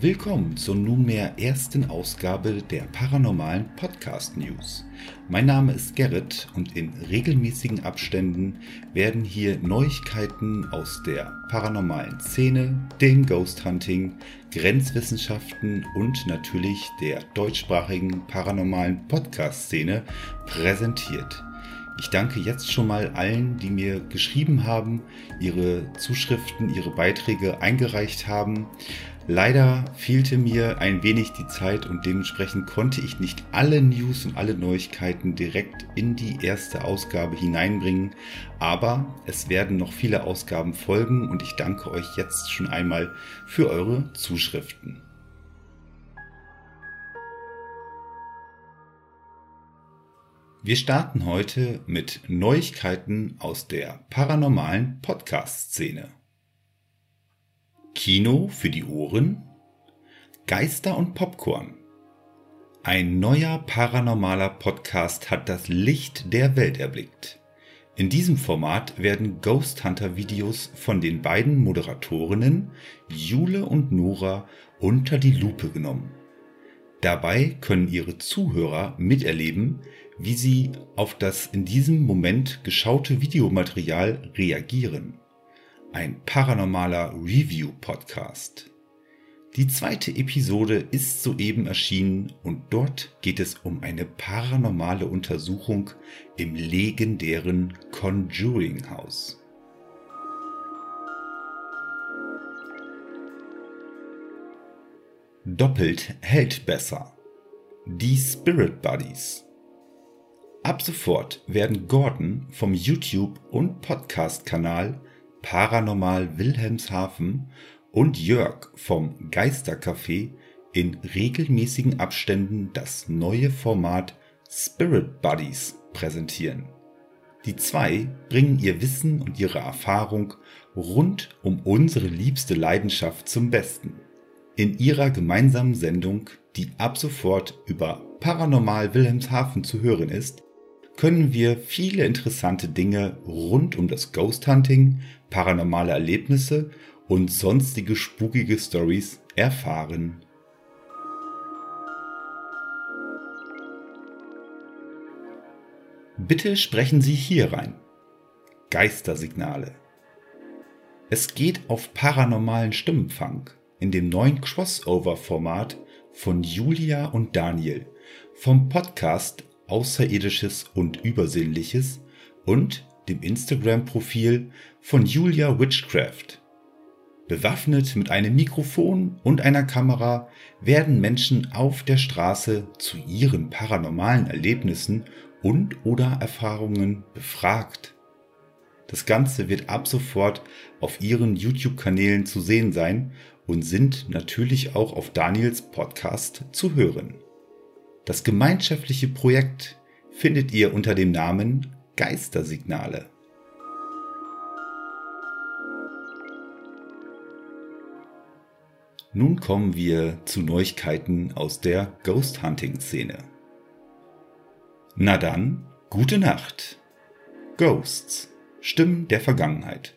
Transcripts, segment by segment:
Willkommen zur nunmehr ersten Ausgabe der Paranormalen Podcast News. Mein Name ist Gerrit und in regelmäßigen Abständen werden hier Neuigkeiten aus der paranormalen Szene, dem Ghost Hunting, Grenzwissenschaften und natürlich der deutschsprachigen paranormalen Podcast-Szene präsentiert. Ich danke jetzt schon mal allen, die mir geschrieben haben, ihre Zuschriften, ihre Beiträge eingereicht haben. Leider fehlte mir ein wenig die Zeit und dementsprechend konnte ich nicht alle News und alle Neuigkeiten direkt in die erste Ausgabe hineinbringen, aber es werden noch viele Ausgaben folgen und ich danke euch jetzt schon einmal für eure Zuschriften. Wir starten heute mit Neuigkeiten aus der paranormalen Podcast-Szene. Kino für die Ohren, Geister und Popcorn. Ein neuer paranormaler Podcast hat das Licht der Welt erblickt. In diesem Format werden Ghost Hunter Videos von den beiden Moderatorinnen Jule und Nora unter die Lupe genommen. Dabei können ihre Zuhörer miterleben, wie sie auf das in diesem Moment geschaute Videomaterial reagieren ein paranormaler Review-Podcast. Die zweite Episode ist soeben erschienen und dort geht es um eine paranormale Untersuchung im legendären Conjuring House. Doppelt hält besser. Die Spirit Buddies. Ab sofort werden Gordon vom YouTube- und Podcast-Kanal Paranormal Wilhelmshaven und Jörg vom Geistercafé in regelmäßigen Abständen das neue Format Spirit Buddies präsentieren. Die zwei bringen ihr Wissen und ihre Erfahrung rund um unsere liebste Leidenschaft zum Besten. In ihrer gemeinsamen Sendung, die ab sofort über Paranormal Wilhelmshaven zu hören ist, können wir viele interessante Dinge rund um das Ghost Hunting, paranormale Erlebnisse und sonstige spukige Stories erfahren. Bitte sprechen Sie hier rein. Geistersignale. Es geht auf paranormalen Stimmenfang in dem neuen Crossover-Format von Julia und Daniel vom Podcast Außerirdisches und Übersinnliches und dem Instagram-Profil von Julia Witchcraft. Bewaffnet mit einem Mikrofon und einer Kamera werden Menschen auf der Straße zu ihren paranormalen Erlebnissen und oder Erfahrungen befragt. Das Ganze wird ab sofort auf ihren YouTube-Kanälen zu sehen sein und sind natürlich auch auf Daniels Podcast zu hören. Das gemeinschaftliche Projekt findet ihr unter dem Namen Geistersignale. Nun kommen wir zu Neuigkeiten aus der Ghost Hunting Szene. Na dann, gute Nacht. Ghosts, Stimmen der Vergangenheit.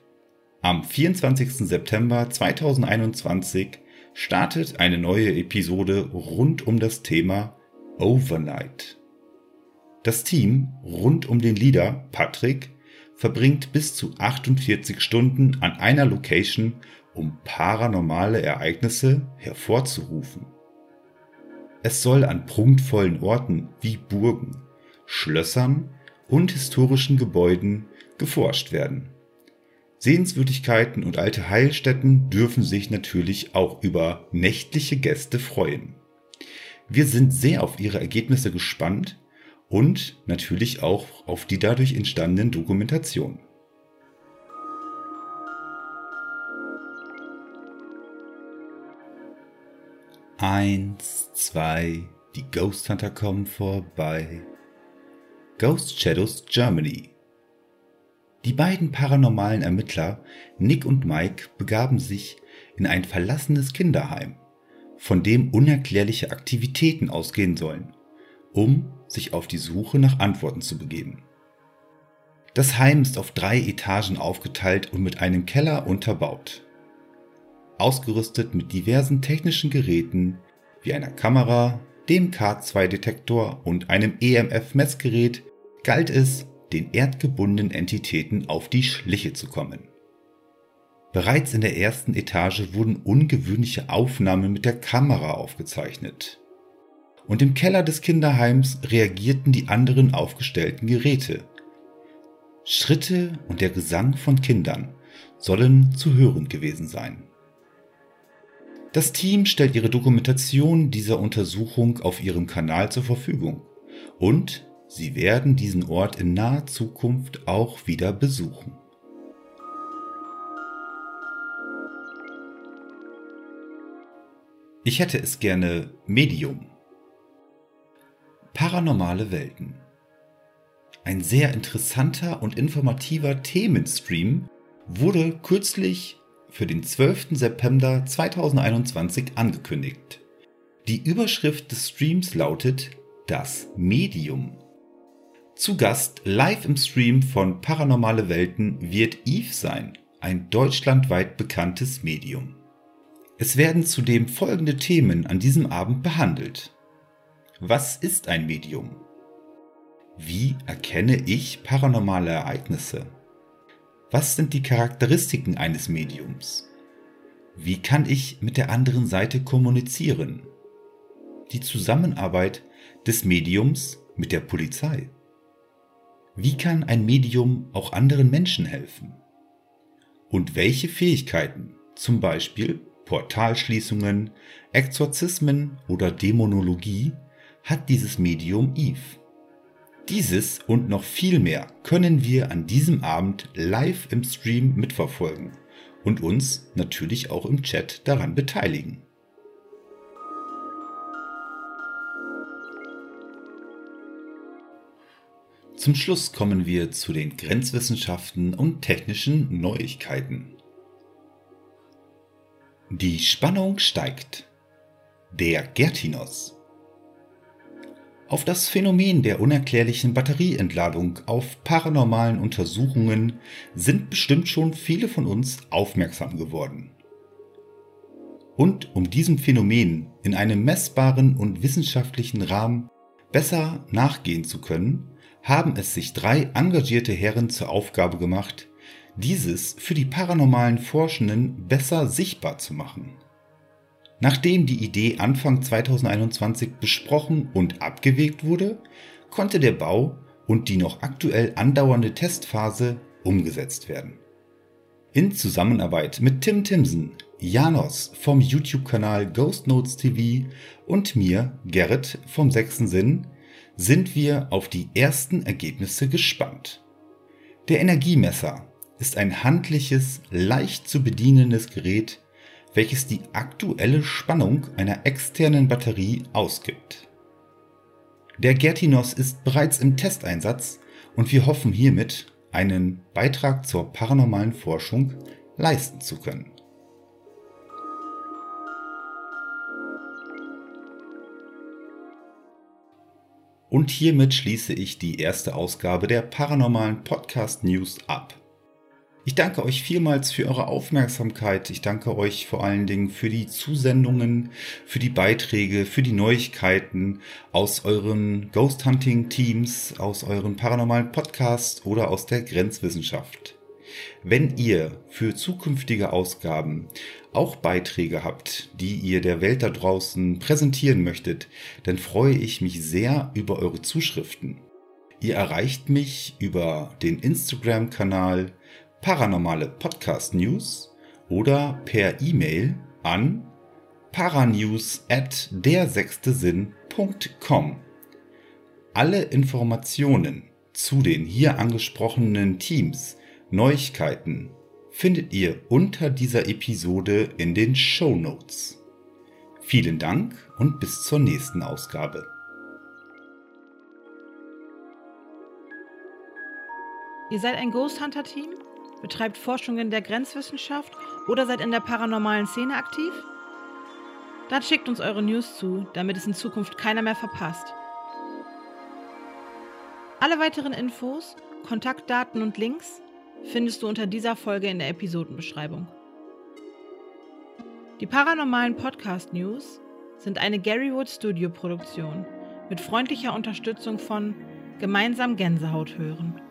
Am 24. September 2021 startet eine neue Episode rund um das Thema Overnight. Das Team rund um den Leader Patrick verbringt bis zu 48 Stunden an einer Location, um paranormale Ereignisse hervorzurufen. Es soll an prunkvollen Orten wie Burgen, Schlössern und historischen Gebäuden geforscht werden. Sehenswürdigkeiten und alte Heilstätten dürfen sich natürlich auch über nächtliche Gäste freuen. Wir sind sehr auf Ihre Ergebnisse gespannt und natürlich auch auf die dadurch entstandenen Dokumentationen. Eins, zwei, die Ghost Hunter kommen vorbei. Ghost Shadows Germany. Die beiden paranormalen Ermittler Nick und Mike begaben sich in ein verlassenes Kinderheim von dem unerklärliche Aktivitäten ausgehen sollen, um sich auf die Suche nach Antworten zu begeben. Das Heim ist auf drei Etagen aufgeteilt und mit einem Keller unterbaut. ausgerüstet mit diversen technischen Geräten wie einer Kamera, dem K2-Detektor und einem EMF-Messgerät, galt es, den erdgebundenen Entitäten auf die Schliche zu kommen. Bereits in der ersten Etage wurden ungewöhnliche Aufnahmen mit der Kamera aufgezeichnet. Und im Keller des Kinderheims reagierten die anderen aufgestellten Geräte. Schritte und der Gesang von Kindern sollen zu hören gewesen sein. Das Team stellt ihre Dokumentation dieser Untersuchung auf ihrem Kanal zur Verfügung und sie werden diesen Ort in naher Zukunft auch wieder besuchen. Ich hätte es gerne Medium. Paranormale Welten. Ein sehr interessanter und informativer Themenstream wurde kürzlich für den 12. September 2021 angekündigt. Die Überschrift des Streams lautet Das Medium. Zu Gast live im Stream von Paranormale Welten wird Eve sein, ein deutschlandweit bekanntes Medium. Es werden zudem folgende Themen an diesem Abend behandelt. Was ist ein Medium? Wie erkenne ich paranormale Ereignisse? Was sind die Charakteristiken eines Mediums? Wie kann ich mit der anderen Seite kommunizieren? Die Zusammenarbeit des Mediums mit der Polizei. Wie kann ein Medium auch anderen Menschen helfen? Und welche Fähigkeiten, zum Beispiel Portalschließungen, Exorzismen oder Dämonologie, hat dieses Medium Eve? Dieses und noch viel mehr können wir an diesem Abend live im Stream mitverfolgen und uns natürlich auch im Chat daran beteiligen. Zum Schluss kommen wir zu den Grenzwissenschaften und technischen Neuigkeiten. Die Spannung steigt. Der Gertinos. Auf das Phänomen der unerklärlichen Batterieentladung auf paranormalen Untersuchungen sind bestimmt schon viele von uns aufmerksam geworden. Und um diesem Phänomen in einem messbaren und wissenschaftlichen Rahmen besser nachgehen zu können, haben es sich drei engagierte Herren zur Aufgabe gemacht, dieses für die paranormalen Forschenden besser sichtbar zu machen. Nachdem die Idee Anfang 2021 besprochen und abgewegt wurde, konnte der Bau und die noch aktuell andauernde Testphase umgesetzt werden. In Zusammenarbeit mit Tim Timsen, Janos vom YouTube-Kanal Ghost Notes TV und mir, Gerrit vom Sechsten Sinn, sind wir auf die ersten Ergebnisse gespannt. Der Energiemesser ist ein handliches, leicht zu bedienendes Gerät, welches die aktuelle Spannung einer externen Batterie ausgibt. Der Gertinos ist bereits im Testeinsatz und wir hoffen hiermit einen Beitrag zur paranormalen Forschung leisten zu können. Und hiermit schließe ich die erste Ausgabe der paranormalen Podcast News ab. Ich danke euch vielmals für eure Aufmerksamkeit. Ich danke euch vor allen Dingen für die Zusendungen, für die Beiträge, für die Neuigkeiten aus euren Ghost Hunting Teams, aus euren paranormalen Podcasts oder aus der Grenzwissenschaft. Wenn ihr für zukünftige Ausgaben auch Beiträge habt, die ihr der Welt da draußen präsentieren möchtet, dann freue ich mich sehr über eure Zuschriften. Ihr erreicht mich über den Instagram-Kanal paranormale Podcast News oder per E-Mail an paranews at dersechstesinn.com. Alle Informationen zu den hier angesprochenen Teams, Neuigkeiten findet ihr unter dieser Episode in den Show Notes. Vielen Dank und bis zur nächsten Ausgabe. Ihr seid ein Ghost Hunter Team? Betreibt Forschungen der Grenzwissenschaft oder seid in der paranormalen Szene aktiv? Dann schickt uns eure News zu, damit es in Zukunft keiner mehr verpasst. Alle weiteren Infos, Kontaktdaten und Links findest du unter dieser Folge in der Episodenbeschreibung. Die paranormalen Podcast News sind eine Garywood Studio Produktion mit freundlicher Unterstützung von Gemeinsam Gänsehaut hören.